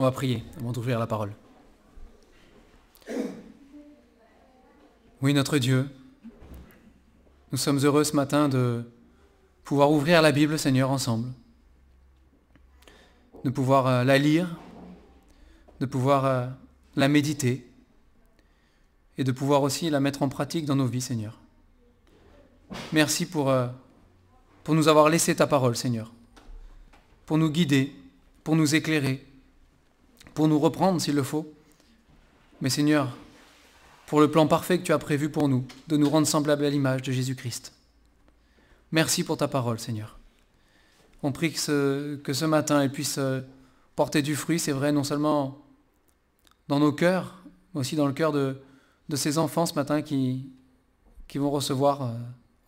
On va prier avant d'ouvrir la parole. Oui, notre Dieu, nous sommes heureux ce matin de pouvoir ouvrir la Bible, Seigneur, ensemble. De pouvoir euh, la lire, de pouvoir euh, la méditer et de pouvoir aussi la mettre en pratique dans nos vies, Seigneur. Merci pour, euh, pour nous avoir laissé ta parole, Seigneur, pour nous guider, pour nous éclairer, pour nous reprendre s'il le faut. Mais Seigneur, pour le plan parfait que tu as prévu pour nous, de nous rendre semblables à l'image de Jésus-Christ. Merci pour ta parole, Seigneur. On prie que ce, matin, elle puisse euh, porter du fruit, c'est vrai, non seulement dans nos cœurs, mais aussi dans le cœur de, de ces enfants ce matin qui, qui vont recevoir euh,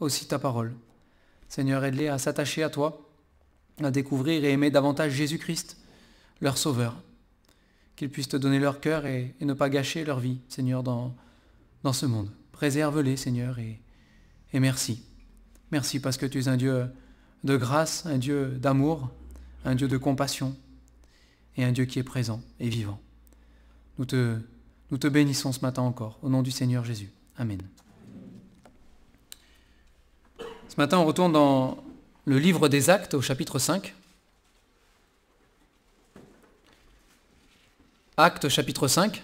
aussi ta parole. Seigneur, aide-les à s'attacher à toi, à découvrir et aimer davantage Jésus-Christ, leur Sauveur. Qu'ils puissent te donner leur cœur et, ne pas gâcher leur vie, Seigneur, dans, dans ce monde. Préserve-les, Seigneur, et, et merci. Merci parce que tu es un Dieu de grâce, un Dieu d'amour, un Dieu de compassion et un Dieu qui est présent et vivant. Nous te, nous te bénissons ce matin encore, au nom du Seigneur Jésus. Amen. Ce matin, on retourne dans le livre des Actes au chapitre 5. Actes chapitre 5.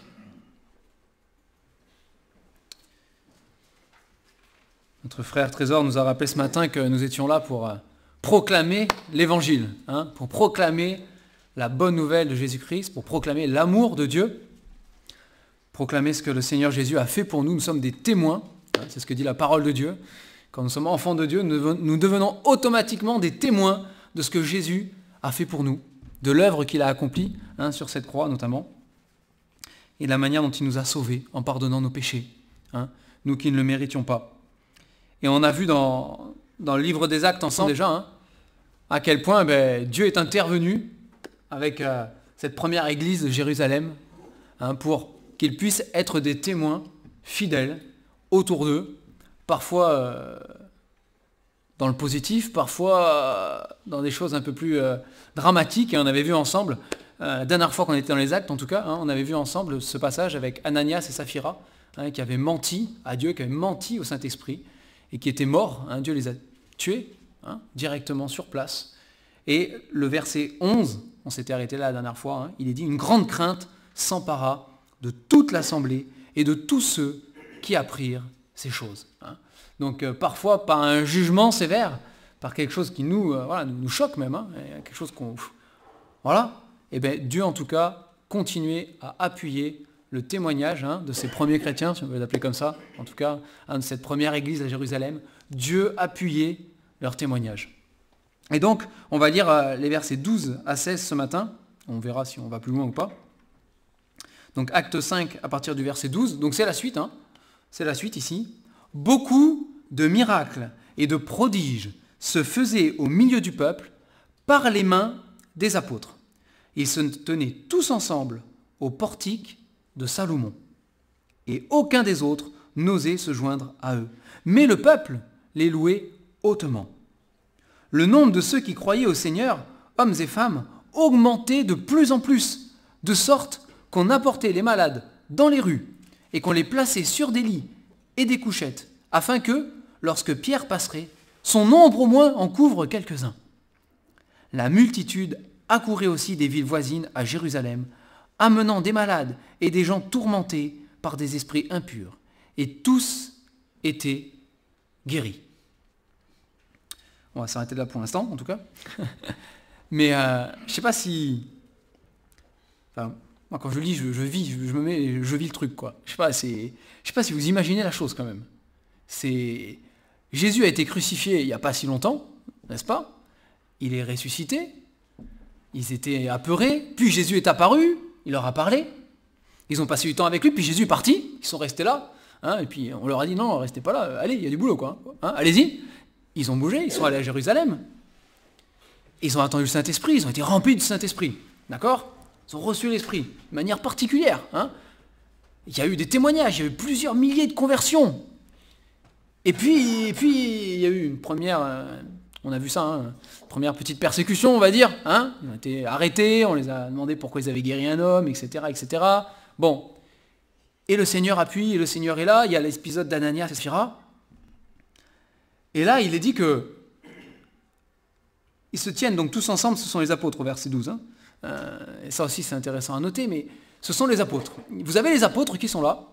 Notre frère Trésor nous a rappelé ce matin que nous étions là pour proclamer l'évangile, hein, pour proclamer la bonne nouvelle de Jésus-Christ, pour proclamer l'amour de Dieu, proclamer ce que le Seigneur Jésus a fait pour nous. Nous sommes des témoins, hein, c'est ce que dit la parole de Dieu. Quand nous sommes enfants de Dieu, nous devenons automatiquement des témoins de ce que Jésus a fait pour nous, de l'œuvre qu'il a accomplie hein, sur cette croix notamment, et la manière dont il nous a sauvés en pardonnant nos péchés, hein, nous qui ne le méritions pas. Et on a vu dans, le livre des actes ensemble déjà hein, à quel point ben, Dieu est intervenu avec euh, cette première église de Jérusalem hein, pour qu'ils puissent être des témoins fidèles autour d'eux, parfois euh, dans le positif, parfois euh, dans des choses un peu plus dramatiques. Et on avait vu ensemble, euh, la dernière fois qu'on était dans les actes en tout cas, hein, on avait vu ensemble ce passage avec Ananias et Saphira, hein, qui avaient menti à Dieu, qui avaient menti au Saint-Esprit, et qui étaient morts. Hein, Dieu les a tués hein, directement sur place. Et le verset 11, on s'était arrêté là la dernière fois, il est dit, une grande crainte s'empara de toute l'assemblée et de tous ceux qui apprirent ces choses. Donc euh, parfois par un jugement sévère, par quelque chose qui nous, euh, voilà, nous, choque même, quelque chose qu'on... Voilà. Et bien Dieu en tout cas continuait à appuyer le témoignage hein, de ces premiers chrétiens, si on veut les appeler comme ça, en tout cas hein, de cette première église à Jérusalem. Dieu appuyait leur témoignage. Et donc, on va lire euh, les versets 12 à 16 ce matin. On verra si on va plus loin ou pas. Donc acte 5 à partir du verset 12. Donc c'est la suite, hein. c'est la suite ici. Beaucoup de miracles et de prodiges se faisaient au milieu du peuple par les mains des apôtres. Ils se tenaient tous ensemble au portique de Salomon. Et aucun des autres n'osait se joindre à eux. Mais le peuple les louait hautement. Le nombre de ceux qui croyaient au Seigneur, hommes et femmes, augmentait de plus en plus, de sorte qu'on apportait les malades dans les rues et qu'on les plaçait sur des lits et des couchettes, afin que, lorsque Pierre passerait, son nombre au moins en couvre quelques-uns. La multitude accourait aussi des villes voisines à Jérusalem, amenant des malades et des gens tourmentés par des esprits impurs, et tous étaient guéris. On va s'arrêter là pour l'instant, en tout cas. Mais euh, je sais pas si... Enfin, quand je lis, je, je vis, je, me mets, je vis le truc, quoi. Je sais c'est, sais pas si vous imaginez la chose quand même. C'est Jésus a été crucifié il n'y a pas si longtemps, n'est-ce pas? Il est ressuscité. Ils étaient apeurés. Puis Jésus est apparu. Il leur a parlé. Ils ont passé du temps avec lui. Puis Jésus est parti. Ils sont restés là. Hein, et puis on leur a dit non, restez pas là. Allez, il y a du boulot, quoi. Hein, Allez-y. Ils ont bougé. Ils sont allés à Jérusalem. Ils ont attendu le Saint-Esprit. Ils ont été remplis du Saint-Esprit. D'accord? Ils ont reçu l'Esprit de manière particulière. Hein il y a eu des témoignages, il y a eu plusieurs milliers de conversions. Et puis, et puis il y a eu une première, euh, On a vu ça, hein. première petite persécution, on va dire. Hein ils ont été arrêtés, on les a demandé pourquoi ils avaient guéri un homme, etc. etc. Bon. Et le Seigneur appuie, et le Seigneur est là. Il y a l'épisode d'Ananias et. Et là, il est dit que ils se tiennent donc tous ensemble, ce sont les apôtres au verset 12. Hein. Euh, et ça aussi c'est intéressant à noter, mais ce sont les apôtres. Vous avez les apôtres qui sont là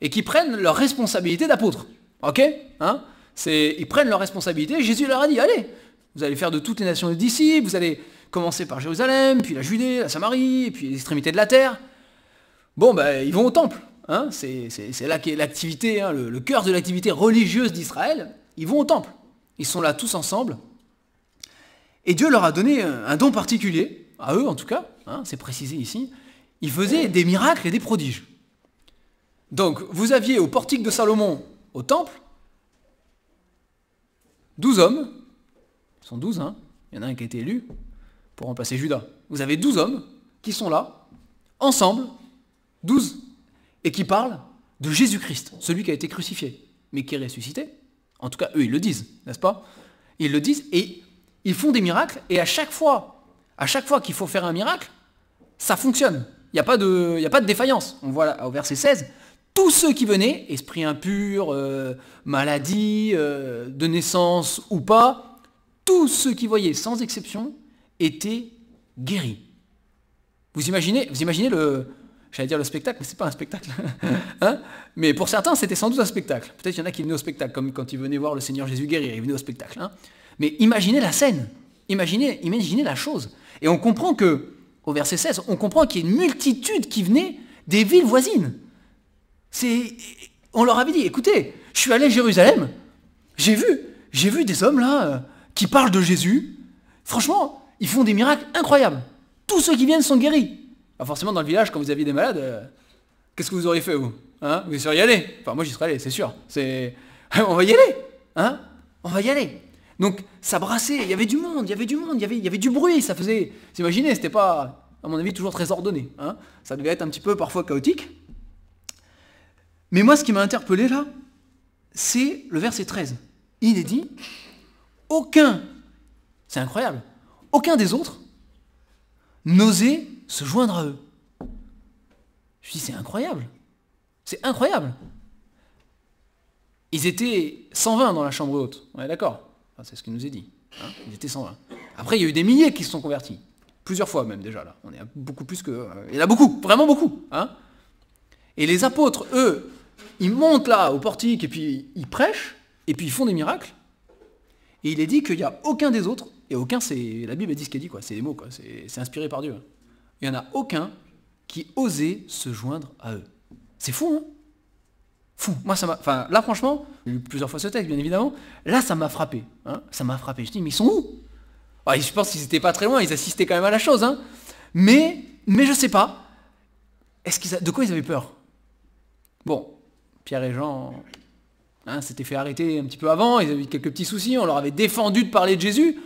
et qui prennent leur responsabilité d'apôtres. Ok hein Ils prennent leur responsabilité. Jésus leur a dit, allez, vous allez faire de toutes les nations des disciples, vous allez commencer par Jérusalem, puis la Judée, la Samarie, puis les extrémités de la terre. Bon, ben, ils vont au temple. Hein c'est là qu'est l'activité, hein, le, le cœur de l'activité religieuse d'Israël. Ils vont au temple. Ils sont là tous ensemble. Et Dieu leur a donné un don particulier, à eux en tout cas, hein, c'est précisé ici. Ils faisaient des miracles et des prodiges. Donc, vous aviez au portique de Salomon, au temple, douze hommes, ils sont douze, hein, il y en a un qui a été élu pour remplacer Judas. Vous avez douze hommes qui sont là, ensemble, douze, et qui parlent de Jésus-Christ, celui qui a été crucifié, mais qui est ressuscité. En tout cas, eux, ils le disent, n'est-ce pas? Ils le disent, et ils font des miracles, et à chaque fois, à chaque fois qu'il faut faire un miracle, ça fonctionne. Il n'y a, pas de, a pas de défaillance. On voit au verset 16, tous ceux qui venaient, esprit impur, euh, maladie, euh, de naissance ou pas, tous ceux qui voyaient, sans exception, étaient guéris. Vous imaginez, vous imaginez le, j'allais dire le spectacle, mais c'est pas un spectacle. hein mais pour certains, c'était sans doute un spectacle. Peut-être qu'il y en a qui venaient au spectacle, comme quand ils venaient voir le Seigneur Jésus guérir, ils venaient au spectacle. Hein mais imaginez la scène, imaginez, imaginez la chose. Et on comprend que, au verset 16, on comprend qu'il y a une multitude qui venait des villes voisines. C'est, on leur avait dit, écoutez, je suis allé à Jérusalem, j'ai vu, j'ai vu des hommes là euh, qui parlent de Jésus. Franchement, ils font des miracles incroyables. Tous ceux qui viennent sont guéris. forcément, dans le village, quand vous aviez des malades, euh, qu'est-ce que vous auriez fait, vous hein Vous y seriez allé Enfin, moi, j'y serais allé, c'est sûr. On va y aller hein On va y aller. Donc ça brassait, il y avait du monde, il y avait du monde, il y avait, il y avait du bruit, ça faisait... Vous imaginez, c'était pas, à mon avis, toujours très ordonné. Hein ça devait être un petit peu parfois chaotique. Mais moi, ce qui m'a interpellé là, c'est le verset 13. Il est dit, aucun, c'est incroyable, aucun des autres n'osait se joindre à eux. Je dis, c'est incroyable. C'est incroyable. Ils étaient 120 dans la chambre haute. On est d'accord c'est ce qu'il nous est dit. Hein. Ils étaient 120. Après, il y a eu des milliers qui se sont convertis. Plusieurs fois même déjà là. On est beaucoup plus que. Euh, il y en a beaucoup, vraiment beaucoup. Hein. et les apôtres, eux, ils montent là au portique et puis ils prêchent et puis ils font des miracles. Et il est dit qu'il n'y a aucun des autres, et aucun, c'est. La Bible dit ce qu'elle dit, quoi. C'est des mots. C'est inspiré par Dieu. Il n'y en a aucun qui osait se joindre à eux. C'est fou, hein? Fou. Moi, ça m'a. Enfin, là, franchement, j'ai lu plusieurs fois ce texte, bien évidemment. Là, ça m'a frappé. Hein. ça m'a frappé. Je dis, mais ils sont où? Je pense qu'ils n'étaient pas très loin, ils assistaient quand même à la chose. Hein. Mais, mais je sais pas. Est-ce qu'ils De quoi ils avaient peur? Bon, Pierre et Jean hein, s'étaient fait arrêter un petit peu avant, ils avaient eu quelques petits soucis, on leur avait défendu de parler de Jésus.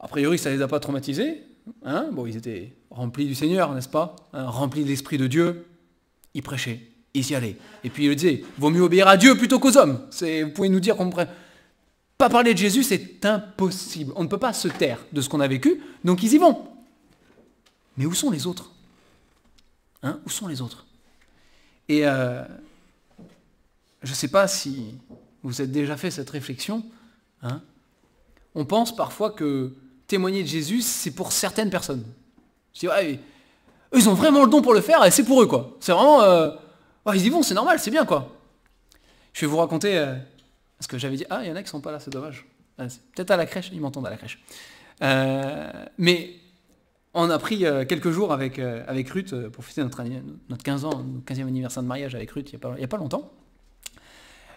A priori, ça les a pas traumatisés. Hein. bon, ils étaient remplis du Seigneur, n'est-ce pas Remplis de l'Esprit de Dieu. Ils prêchaient ils y allaient. Et puis il disait, vaut mieux obéir à Dieu plutôt qu'aux hommes. Vous pouvez nous dire qu'on ne pas parler de Jésus, c'est impossible. On ne peut pas se taire de ce qu'on a vécu, donc ils y vont. Mais où sont les autres? Hein? Où sont les autres? Et euh, je ne sais pas si vous êtes déjà fait cette réflexion. Hein On pense parfois que témoigner de Jésus, c'est pour certaines personnes. Je dis, ouais, ils ont vraiment le don pour le faire, et c'est pour eux, quoi. C'est vraiment... Euh, ils y vont, c'est normal, c'est bien quoi. Je vais vous raconter euh, ce que j'avais dit. Ah, il y en a qui sont pas là, c'est dommage. Ah, peut-être à la crèche, ils m'entendent à la crèche. Euh, mais on a pris euh, quelques jours avec, Ruth pour fêter notre, notre 15 ans, notre 15e anniversaire de mariage avec Ruth il n'y a, pas longtemps.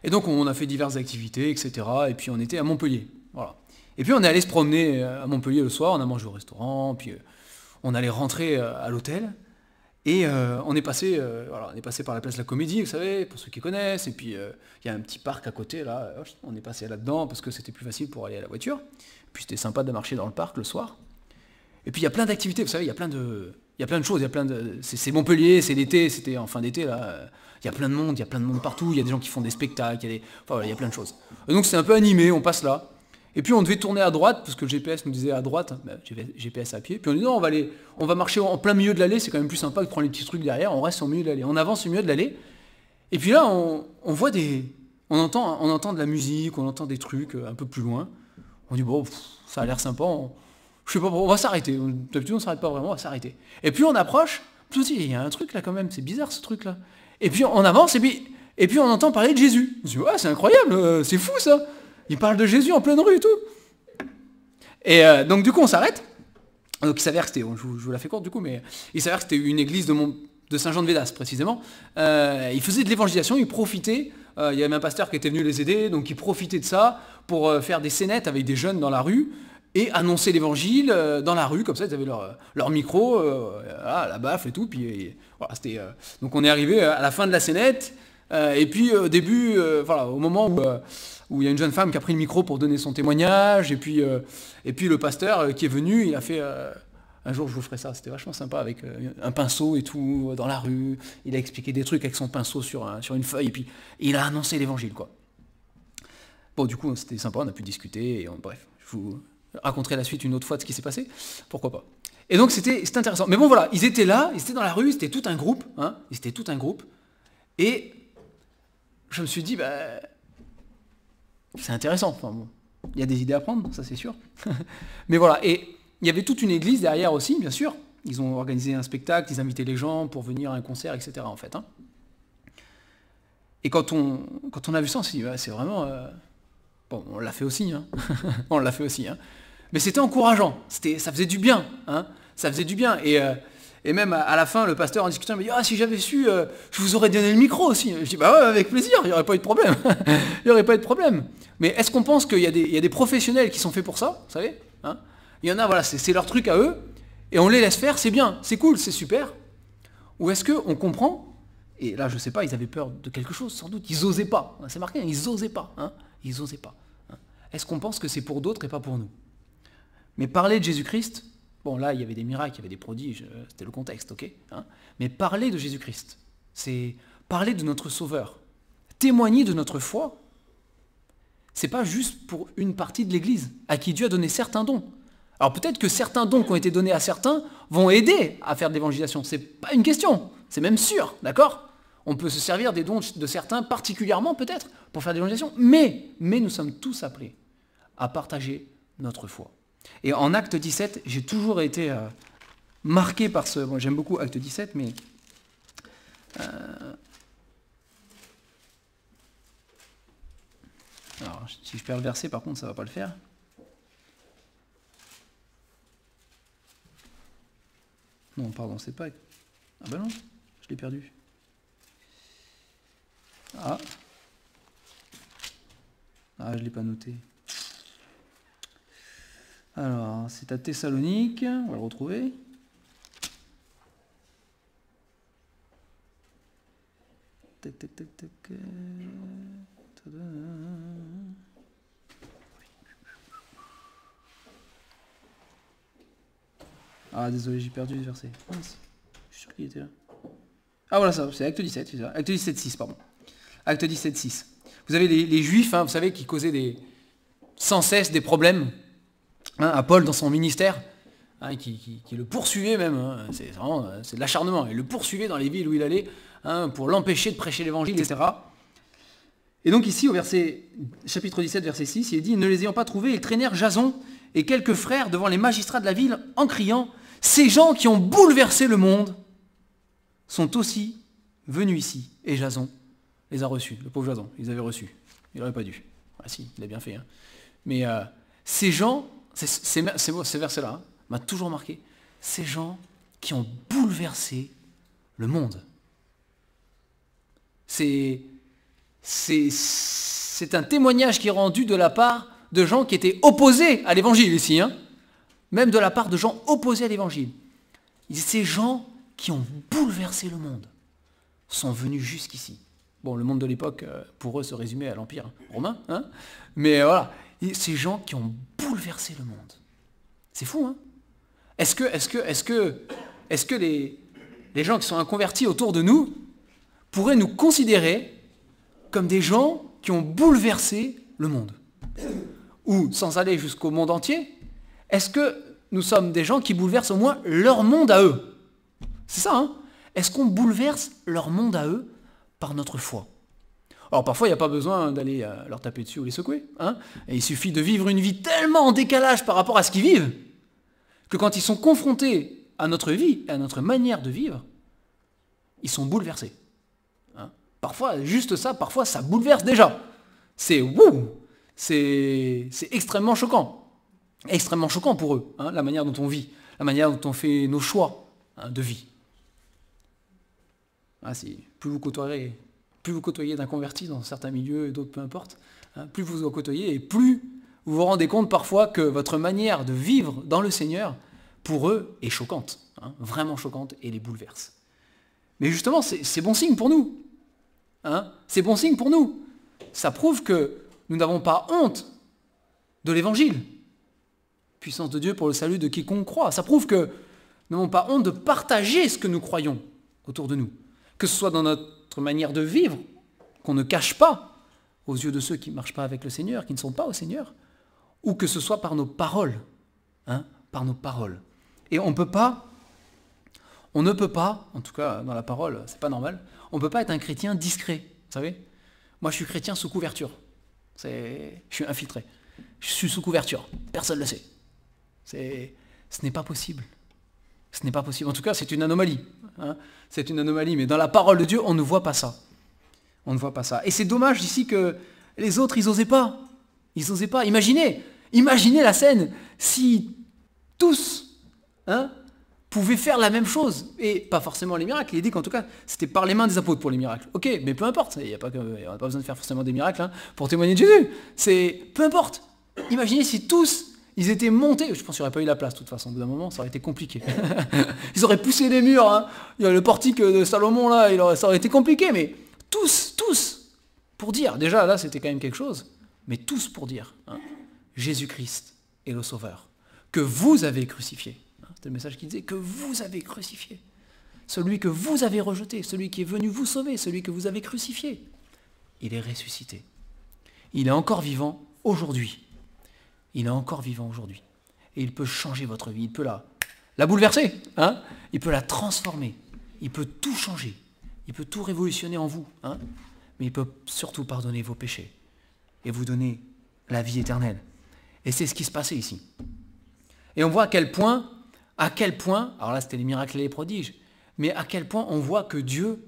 Et donc on a fait diverses activités, etc. Et puis on était à Montpellier. Voilà. Et puis on est allé se promener à Montpellier le soir, on a mangé au restaurant, puis on allait rentrer à l'hôtel. Et euh, on, est passé, euh, on est passé par la place de la Comédie, vous savez, pour ceux qui connaissent, et puis euh, il y a un petit parc à côté, là, on est passé là-dedans parce que c'était plus facile pour aller à la voiture. Puis c'était sympa de marcher dans le parc le soir. Et puis il y a plein d'activités, vous savez, il y a plein de, choses, de, c'est Montpellier, c'est l'été, c'était en fin d'été là, il y a plein de monde, il y a plein de monde partout, il y a des gens qui font des spectacles, il y a, plein de choses. Donc c'est un peu animé, on passe là, Et puis on devait tourner à droite, parce que le GPS nous disait à droite, bah, GPS à pied. Puis on dit non, on va, aller, on va marcher en plein milieu de l'allée, c'est quand même plus sympa que de prendre les petits trucs derrière, on reste au milieu de l'allée. On avance au milieu de l'allée. Et puis là, on, voit des. On entend, on entend de la musique, on entend des trucs euh, un peu plus loin. On dit bon, ça a l'air sympa, on, je sais pas, on va s'arrêter. D'habitude on s'arrête pas vraiment, on va s'arrêter. Et puis on approche, tout il y a un truc là quand même, c'est bizarre ce truc là. Et puis on avance et puis, on entend parler de Jésus. On se ouais, c'est incroyable, euh, c'est fou ça. Il parle de Jésus en pleine rue et tout. Et euh, donc du coup on s'arrête. Donc il s'avère que c'était, je, vous la fais courte du coup, mais il s'avère que c'était une église de, de Saint-Jean de Védas précisément. Euh, il faisait de l'évangélisation, il profitait. il y avait un pasteur qui était venu les aider, donc il profitait de ça pour faire des scénettes avec des jeunes dans la rue et annoncer l'évangile dans la rue, comme ça ils avaient leur, leur micro, la baffe et tout. Puis voilà, c'était, donc on est arrivé à la fin de la scénette, et puis au début, voilà, au moment où où il y a une jeune femme qui a pris le micro pour donner son témoignage, et puis, euh, et puis le pasteur euh, qui est venu, il a fait... Euh, un jour, je vous ferai ça, c'était vachement sympa, avec un pinceau et tout, dans la rue. Il a expliqué des trucs avec son pinceau sur, sur une feuille, et puis il a annoncé l'évangile, quoi. Bon, du coup, c'était sympa, on a pu discuter, et bref, je vous raconterai la suite une autre fois de ce qui s'est passé, pourquoi pas. Et donc, c'était intéressant. Mais bon, voilà, ils étaient là, ils étaient dans la rue, c'était tout un groupe, hein, ils étaient tout un groupe, et je me suis dit, bah, c'est intéressant. Enfin, bon, il y a des idées à prendre, ça c'est sûr. Mais voilà, et il y avait toute une église derrière aussi, bien sûr. Ils ont organisé un spectacle, ils invitaient les gens pour venir à un concert, etc. En fait. Hein. Et quand on, a vu ça, on s'est dit, c'est vraiment... Euh, bon, on l'a fait aussi, hein. on l'a fait aussi. Hein. Mais c'était encourageant, ça faisait du bien. Hein. Ça faisait du bien. Et, euh, et même à la fin, le pasteur en discutant me dit Ah, si j'avais su, euh, je vous aurais donné le micro aussi. Je dis Bah ouais, avec plaisir, il n'y aurait pas eu de problème. il n'y aurait pas eu de problème. Mais est-ce qu'on pense qu'il y, a des professionnels qui sont faits pour ça Vous savez hein? Il y en a, voilà, c'est leur truc à eux, et on les laisse faire, c'est bien, c'est cool, c'est super. Ou est-ce qu'on comprend Et là, je ne sais pas, ils avaient peur de quelque chose, sans doute. Ils n'osaient pas. C'est marqué, hein, ils n'osaient pas. Hein ils n'osaient pas. Hein. est-ce qu'on pense que c'est pour d'autres et pas pour nous? Mais parler de Jésus-Christ, Bon, là, il y avait des miracles, il y avait des prodiges, euh, c'était le contexte, ok hein. Mais parler de Jésus-Christ, c'est parler de notre Sauveur, témoigner de notre foi. C'est pas juste pour une partie de l'Église, à qui Dieu a donné certains dons. Alors peut-être que certains dons qui ont été donnés à certains vont aider à faire de l'évangélisation. C'est pas une question, c'est même sûr, d'accord On peut se servir des dons de certains particulièrement peut-être pour faire de l'évangélisation, mais, mais nous sommes tous appelés à partager notre foi. Et en acte 17, j'ai toujours été euh, marqué par ce... Bon, j'aime beaucoup acte 17, mais... Euh, alors, si je perds le verset, par contre, ça ne va pas le faire. Non, pardon, c'est pas... Ah ben non, je l'ai perdu. Ah. Ah, je ne l'ai pas noté. Alors, c'est à Thessalonique, on va le retrouver. Tac. Ah, désolé, j'ai perdu le verset. je suis sûr qu'il était là. Ah, voilà ça, c'est acte 17, c'est ça. Acte 17, 6, pardon. Acte 17, 6. Vous avez les, juifs, hein, vous savez, qui causaient des, sans cesse des problèmes Hein, à Paul dans son ministère, hein, qui, le poursuivait même, hein. c'est vraiment c'est de l'acharnement, il le poursuivait dans les villes où il allait pour l'empêcher de prêcher l'évangile, etc. Et donc ici, au verset, chapitre 17, verset 6, il dit, ne les ayant pas trouvés, ils traînèrent Jason et quelques frères devant les magistrats de la ville en criant, ces gens qui ont bouleversé le monde sont aussi venus ici. Et Jason les a reçus, le pauvre Jason, ils avaient reçu. Il n'aurait pas dû. Ah si, il a bien fait. Mais euh, ces gens ces versets-là hein, m'a toujours marqué. Ces gens qui ont bouleversé le monde. C'est un témoignage qui est rendu de la part de gens qui étaient opposés à l'évangile ici, hein. même de la part de gens opposés à l'évangile. Ces gens qui ont bouleversé le monde sont venus jusqu'ici. Bon, le monde de l'époque, euh, pour eux, se résumait à l'Empire romain, hein mais voilà, ces gens qui ont bouleversé le monde. C'est fou, hein? Est-ce que, est-ce que, est-ce que, est-ce que les, les gens qui sont inconvertis autour de nous pourraient nous considérer comme des gens qui ont bouleversé le monde? Ou sans aller jusqu'au monde entier, est-ce que nous sommes des gens qui bouleversent au moins leur monde à eux? C'est ça, hein? Est-ce qu'on bouleverse leur monde à eux par notre foi? Alors parfois, il n'y a pas besoin d'aller euh, leur taper dessus ou les secouer. Hein il suffit de vivre une vie tellement en décalage par rapport à ce qu'ils vivent, que quand ils sont confrontés à notre vie à notre manière de vivre, ils sont bouleversés. Hein parfois, juste ça, parfois, ça bouleverse déjà. C'est wouh C'est extrêmement choquant. Extrêmement choquant pour eux, hein, la manière dont on vit, la manière dont on fait nos choix de vie. Ah, si, plus vous côtoierez plus vous côtoyez d'un converti dans certains milieux et d'autres peu importe, hein, plus vous vous côtoyez et plus vous vous rendez compte parfois que votre manière de vivre dans le Seigneur, pour eux, est choquante, hein, vraiment choquante et les bouleverse. Mais justement, c'est bon signe pour nous. Hein, c'est bon signe pour nous. Ça prouve que nous n'avons pas honte de l'évangile. Puissance de Dieu pour le salut de quiconque croit. Ça prouve que nous n'avons pas honte de partager ce que nous croyons autour de nous. Que ce soit dans notre manière de vivre, qu'on ne cache pas aux yeux de ceux qui ne marchent pas avec le Seigneur, qui ne sont pas au Seigneur, ou que ce soit par nos paroles, hein, par nos paroles. Et on peut pas, on ne peut pas, en tout cas dans la parole, c'est pas normal, on ne peut pas être un chrétien discret, vous savez Moi je suis chrétien sous couverture, c'est, je suis infiltré, je suis sous couverture, personne ne le sait. C'est, ce n'est pas possible. Ce n'est pas possible. En tout cas, c'est une anomalie. Hein. c'est une anomalie. Mais dans la parole de Dieu, on ne voit pas ça. On ne voit pas ça. Et c'est dommage ici que les autres, ils n'osaient pas. Ils n'osaient pas. Imaginez, imaginez la scène si tous hein, pouvaient faire la même chose. Et pas forcément les miracles. Il dit qu'en tout cas, c'était par les mains des apôtres pour les miracles. Ok, mais peu importe. Il n'y a, pas, a pas besoin de faire forcément des miracles hein, pour témoigner de Jésus. C'est peu importe. Imaginez si tous ils étaient montés, je pense qu'il n'y aurait pas eu la place de toute façon, au bout d'un moment, ça aurait été compliqué. ils auraient poussé les murs, hein. il y a le portique de Salomon là, ça aurait été compliqué, mais tous, tous, pour dire, déjà là c'était quand même quelque chose, mais tous pour dire, hein, Jésus-Christ est le Sauveur, que vous avez crucifié. Hein. C'était le message qui disait, que vous avez crucifié. Celui que vous avez rejeté, celui qui est venu vous sauver, celui que vous avez crucifié. Il est ressuscité. Il est encore vivant aujourd'hui il est encore vivant aujourd'hui. Et il peut changer votre vie, il peut la, bouleverser, hein il peut la transformer, il peut tout changer, il peut tout révolutionner en vous, hein mais il peut surtout pardonner vos péchés et vous donner la vie éternelle. Et c'est ce qui se passait ici. Et on voit à quel point, à quel point, alors là c'était les miracles et les prodiges, mais à quel point on voit que Dieu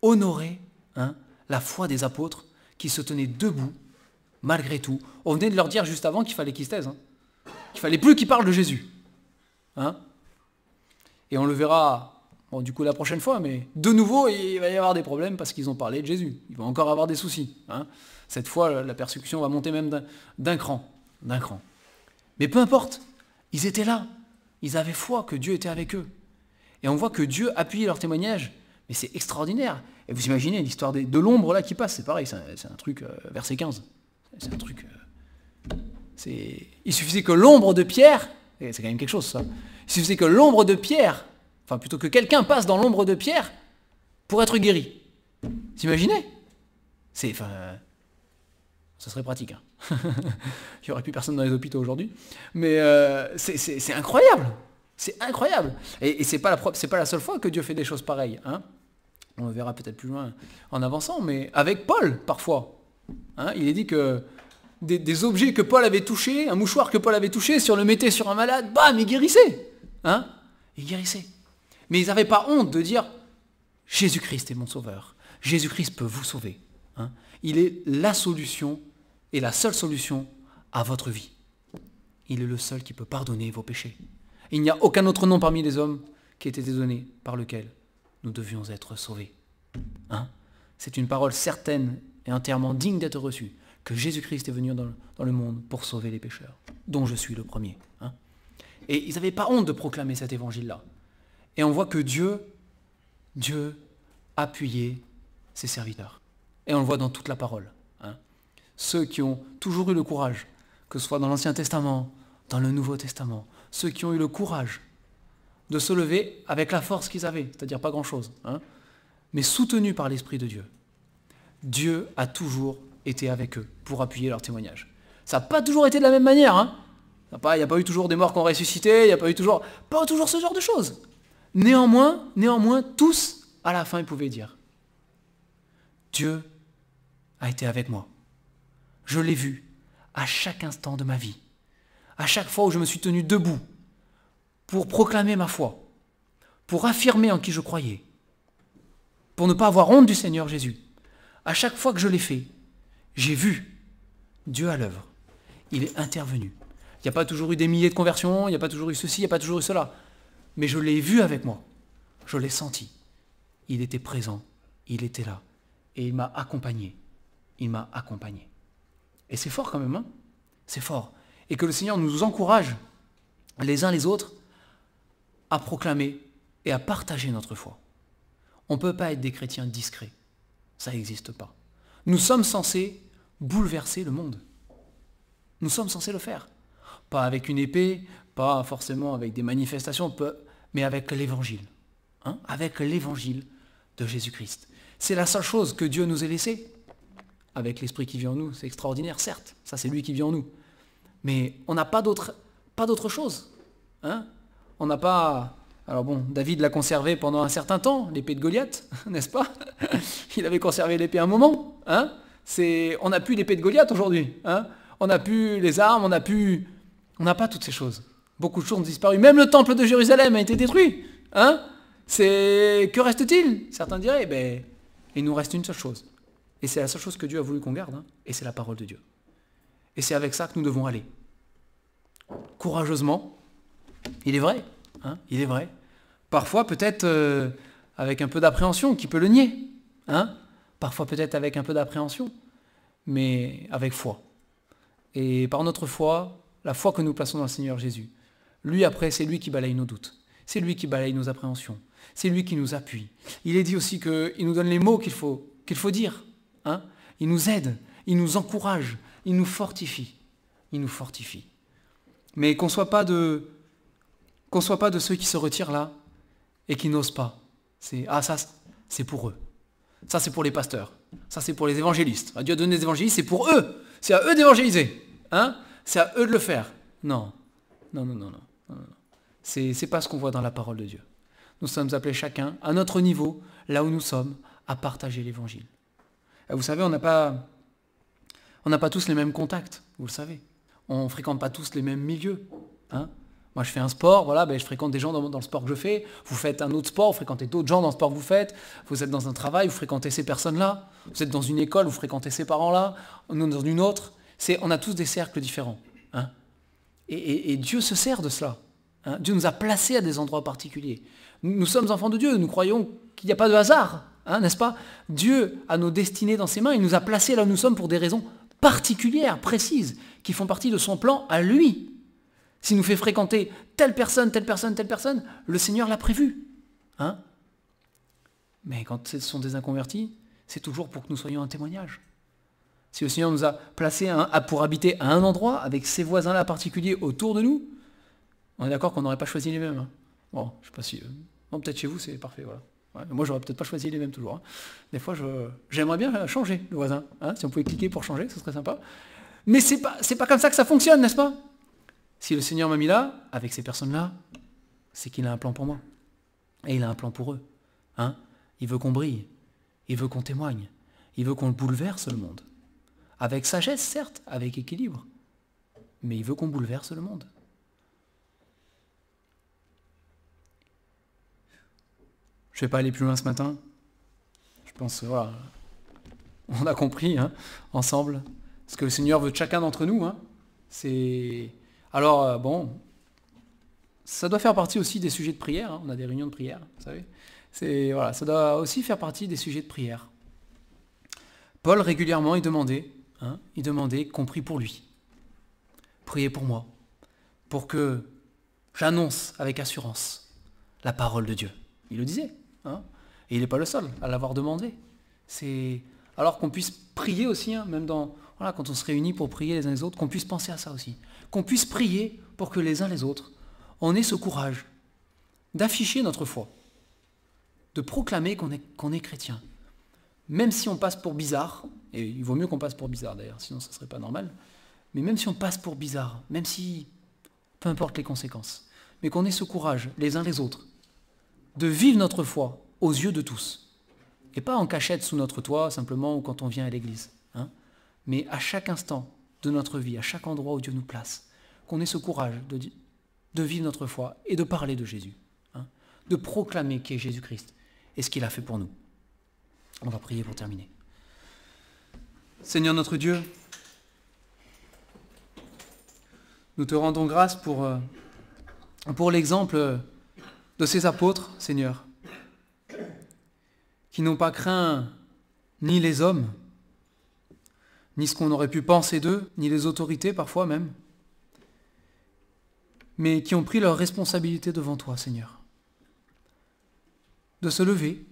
honorait hein, la foi des apôtres qui se tenaient debout malgré tout. On venait de leur dire juste avant qu'il fallait qu'ils se taisent. Hein. Qu'il fallait plus qu'ils parlent de Jésus. Hein Et on le verra, du coup, la prochaine fois, mais de nouveau, il va y avoir des problèmes parce qu'ils ont parlé de Jésus. Il va encore avoir des soucis. Hein. Cette fois, la persécution va monter même d'un cran. D'un cran. Mais peu importe, ils étaient là. Ils avaient foi que Dieu était avec eux. Et on voit que Dieu appuyait leur témoignage. Mais c'est extraordinaire. Et vous imaginez l'histoire de l'ombre là qui passe, c'est pareil, c'est un, truc, euh, verset 15. C'est un truc. Euh, c'est... Il suffisait que l'ombre de Pierre, c'est quand même quelque chose ça, il suffisait que l'ombre de Pierre, enfin plutôt que quelqu'un passe dans l'ombre de Pierre pour être guéri. Imaginez C'est. Enfin. Ça serait pratique. Hein. Il n'y aurait plus personne dans les hôpitaux aujourd'hui. Mais euh, c'est, incroyable. C'est incroyable. Et, et c'est pas, la, c'est pas la seule fois que Dieu fait des choses pareilles. Hein. On le verra peut-être plus loin en avançant, mais avec Paul, parfois. Hein, il est dit que des, objets que Paul avait touchés, un mouchoir que Paul avait touché, si on le mettait sur un malade, bam, il guérissait. Hein il guérissait. Mais ils n'avaient pas honte de dire Jésus-Christ est mon sauveur. Jésus-Christ peut vous sauver. Hein il est la solution et la seule solution à votre vie. Il est le seul qui peut pardonner vos péchés. Il n'y a aucun autre nom parmi les hommes qui ait été donné par lequel nous devions être sauvés. C'est une parole certaine et entièrement digne d'être reçu, que Jésus-Christ est venu dans le, monde pour sauver les pécheurs, dont je suis le premier. Hein. Et ils n'avaient pas honte de proclamer cet évangile-là. Et on voit que Dieu, Dieu appuyait ses serviteurs. Et on le voit dans toute la parole. Hein. Ceux qui ont toujours eu le courage, que ce soit dans l'Ancien Testament, dans le Nouveau Testament, ceux qui ont eu le courage de se lever avec la force qu'ils avaient, c'est-à-dire pas grand-chose, hein, mais soutenus par l'Esprit de Dieu. Dieu a toujours été avec eux pour appuyer leur témoignage. Ça n'a pas toujours été de la même manière. Hein. Il n'y a pas eu toujours des morts qui ont ressuscité, il n'y a pas eu toujours, pas toujours ce genre de choses. Néanmoins, néanmoins, tous, à la fin, ils pouvaient dire, Dieu a été avec moi. Je l'ai vu à chaque instant de ma vie, à chaque fois où je me suis tenu debout pour proclamer ma foi, pour affirmer en qui je croyais, pour ne pas avoir honte du Seigneur Jésus. À chaque fois que je l'ai fait, j'ai vu Dieu à l'œuvre. Il est intervenu. Il n'y a pas toujours eu des milliers de conversions, il n'y a pas toujours eu ceci, il n'y a pas toujours eu cela. Mais je l'ai vu avec moi. Je l'ai senti. Il était présent. Il était là. Et il m'a accompagné. Il m'a accompagné. Et c'est fort quand même, hein C'est fort. Et que le Seigneur nous encourage les uns les autres à proclamer et à partager notre foi. On ne peut pas être des chrétiens discrets. Ça n'existe pas. Nous sommes censés bouleverser le monde. Nous sommes censés le faire. Pas avec une épée, pas forcément avec des manifestations, mais avec l'évangile. Hein avec l'évangile de Jésus-Christ. C'est la seule chose que Dieu nous ait laissée. Avec l'esprit qui vit en nous, c'est extraordinaire, certes. Ça, c'est lui qui vit en nous. Mais on n'a pas d'autre, chose. Hein on n'a pas alors bon, David l'a conservé pendant un certain temps, l'épée de Goliath, n'est-ce pas? Il avait conservé l'épée un moment. Hein? On n'a plus l'épée de Goliath aujourd'hui. Hein? On n'a plus les armes, on n'a plus, on n'a pas toutes ces choses. Beaucoup de choses ont disparu. Même le temple de Jérusalem a été détruit. Hein? C'est que reste-t-il? Certains diraient, ben, il nous reste une seule chose. Et c'est la seule chose que Dieu a voulu qu'on garde. Hein et c'est la parole de Dieu. Et c'est avec ça que nous devons aller. Courageusement. Il est vrai. Hein, il est vrai. Parfois peut-être euh, avec un peu d'appréhension, qui peut le nier. Hein Parfois peut-être avec un peu d'appréhension, mais avec foi. Et par notre foi, la foi que nous plaçons dans le Seigneur Jésus, lui après, c'est lui qui balaye nos doutes. C'est lui qui balaye nos appréhensions. C'est lui qui nous appuie. Il est dit aussi qu'il nous donne les mots qu'il faut, dire. Hein il nous aide, il nous encourage, il nous fortifie. Il nous fortifie. Mais qu'on ne soit pas de qu'on soit pas de ceux qui se retirent là et qui n'osent pas. C'est ah ça c'est pour eux. Ça c'est pour les pasteurs. Ça c'est pour les évangélistes. Dieu a donné des évangélistes, c'est pour eux. C'est à eux d'évangéliser. Hein c'est à eux de le faire. Non. Non, non, non, non. non, non. C'est, pas ce qu'on voit dans la parole de Dieu. Nous sommes appelés chacun, à notre niveau, là où nous sommes, à partager l'évangile. Vous savez, on n'a pas, on n'a pas tous les mêmes contacts, vous le savez. On ne fréquente pas tous les mêmes milieux. Hein moi, je fais un sport, voilà, ben, je fréquente des gens dans, le sport que je fais. Vous faites un autre sport, vous fréquentez d'autres gens dans le sport que vous faites. Vous êtes dans un travail, vous fréquentez ces personnes-là. Vous êtes dans une école, vous fréquentez ces parents-là. Nous, dans une autre. On a tous des cercles différents. Hein. Et, Dieu se sert de cela. Hein. Dieu nous a placés à des endroits particuliers. Nous, sommes enfants de Dieu, nous croyons qu'il n'y a pas de hasard, hein, n'est-ce pas? Dieu a nos destinées dans ses mains, il nous a placés là où nous sommes pour des raisons particulières, précises, qui font partie de son plan à lui. S'il nous fait fréquenter telle personne, telle personne, telle personne, le Seigneur l'a prévu. Hein Mais quand ce sont des inconvertis, c'est toujours pour que nous soyons un témoignage. Si le Seigneur nous a placés pour habiter à un endroit, avec ses voisins-là particuliers autour de nous, on est d'accord qu'on n'aurait pas choisi les mêmes. Hein. bon, je sais pas si... Peut-être chez vous, c'est parfait, voilà. Ouais, moi, j'aurais peut-être pas choisi les mêmes toujours. Hein. Des fois, j'aimerais bien changer le voisin. Hein. Si on pouvait cliquer pour changer, ce serait sympa. Mais c'est pas, pas comme ça que ça fonctionne, n'est-ce pas? Si le Seigneur m'a mis là, avec ces personnes-là, c'est qu'il a un plan pour moi. Et il a un plan pour eux. Hein il veut qu'on brille. Il veut qu'on témoigne. Il veut qu'on bouleverse le monde. Avec sagesse, certes, avec équilibre. Mais il veut qu'on bouleverse le monde. Je ne vais pas aller plus loin ce matin. Je pense, voilà, on a compris hein, ensemble ce que le Seigneur veut de chacun d'entre nous. Hein. C'est alors, euh, bon, ça doit faire partie aussi des sujets de prière. Hein. On a des réunions de prière, vous savez. Ça doit aussi faire partie des sujets de prière. Paul, régulièrement, il demandait, hein, il demandait qu'on prie pour lui. Priez pour moi, pour que j'annonce avec assurance la parole de Dieu. Il le disait. Hein. et il n'est pas le seul à l'avoir demandé. C'est alors qu'on puisse prier aussi, même dans, quand on se réunit pour prier les uns les autres, qu'on puisse penser à ça aussi qu'on puisse prier pour que les uns les autres, on ait ce courage d'afficher notre foi, de proclamer qu'on est, chrétien. Même si on passe pour bizarre, et il vaut mieux qu'on passe pour bizarre d'ailleurs, sinon ça ne serait pas normal, mais même si on passe pour bizarre, même si, peu importe les conséquences, mais qu'on ait ce courage, les uns les autres, de vivre notre foi aux yeux de tous, et pas en cachette sous notre toit, simplement, ou quand on vient à l'église, hein, mais à chaque instant de notre vie, à chaque endroit où Dieu nous place, qu'on ait ce courage de, de vivre notre foi et de parler de Jésus, hein, de proclamer qui est Jésus-Christ et ce qu'il a fait pour nous. On va prier pour terminer. Seigneur notre Dieu, nous te rendons grâce pour, euh, pour l'exemple de ces apôtres, Seigneur, qui n'ont pas craint ni les hommes, ni ce qu'on aurait pu penser d'eux, ni les autorités parfois même, mais qui ont pris leur responsabilité devant toi, Seigneur, de se lever,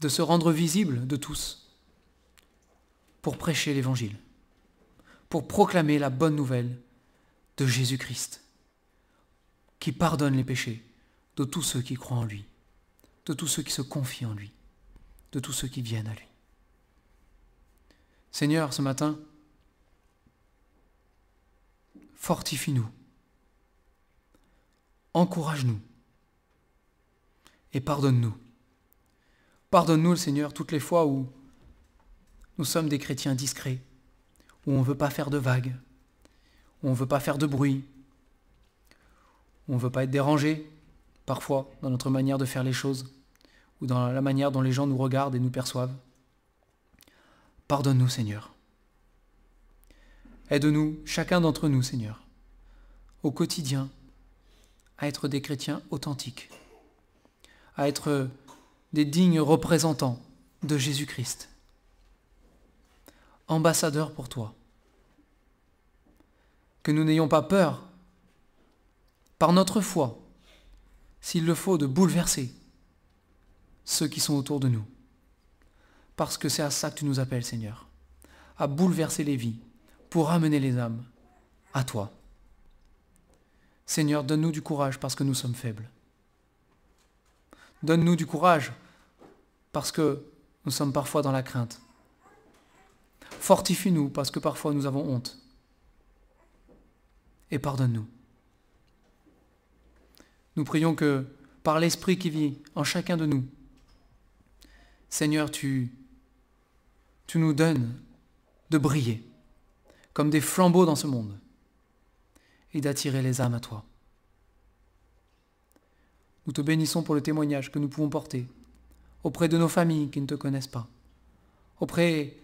de se rendre visible de tous, pour prêcher l'Évangile, pour proclamer la bonne nouvelle de Jésus-Christ, qui pardonne les péchés de tous ceux qui croient en lui, de tous ceux qui se confient en lui, de tous ceux qui viennent à lui. Seigneur, ce matin, fortifie-nous, encourage-nous et pardonne-nous. Pardonne-nous, Seigneur, toutes les fois où nous sommes des chrétiens discrets, où on ne veut pas faire de vagues, où on ne veut pas faire de bruit, où on ne veut pas être dérangé, parfois, dans notre manière de faire les choses, ou dans la manière dont les gens nous regardent et nous perçoivent. Pardonne-nous, Seigneur. Aide-nous, chacun d'entre nous, Seigneur, au quotidien, à être des chrétiens authentiques, à être des dignes représentants de Jésus-Christ, ambassadeurs pour toi. Que nous n'ayons pas peur, par notre foi, s'il le faut, de bouleverser ceux qui sont autour de nous. Parce que c'est à ça que tu nous appelles, Seigneur, à bouleverser les vies, pour amener les âmes à toi. Seigneur, donne-nous du courage parce que nous sommes faibles. Donne-nous du courage parce que nous sommes parfois dans la crainte. Fortifie-nous parce que parfois nous avons honte. Et pardonne-nous. Nous prions que par l'Esprit qui vit en chacun de nous, Seigneur, tu, tu nous donnes de briller comme des flambeaux dans ce monde et d'attirer les âmes à toi. Nous te bénissons pour le témoignage que nous pouvons porter auprès de nos familles qui ne te connaissent pas, auprès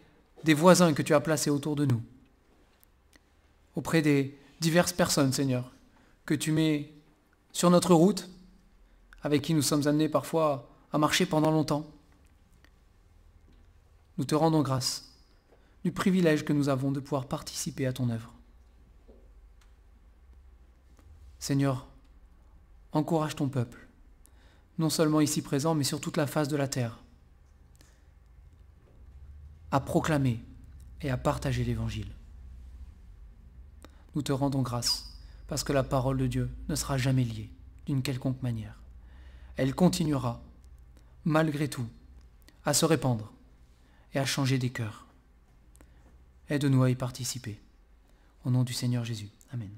des voisins que tu as placés autour de nous, auprès des diverses personnes, Seigneur, que tu mets sur notre route, avec qui nous sommes amenés parfois à marcher pendant longtemps. Nous te rendons grâce du privilège que nous avons de pouvoir participer à ton œuvre. Seigneur, encourage ton peuple, non seulement ici présent, mais sur toute la face de la terre, à proclamer et à partager l'Évangile. Nous te rendons grâce, parce que la parole de Dieu ne sera jamais liée d'une quelconque manière. Elle continuera, malgré tout, à se répandre et à changer des cœurs. Aide-nous à y participer. Au nom du Seigneur Jésus. Amen.